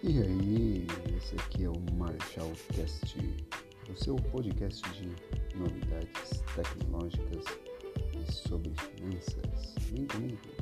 E aí, esse aqui é o Marshall Cast, o seu podcast de novidades tecnológicas e sobre finanças. Vem comigo.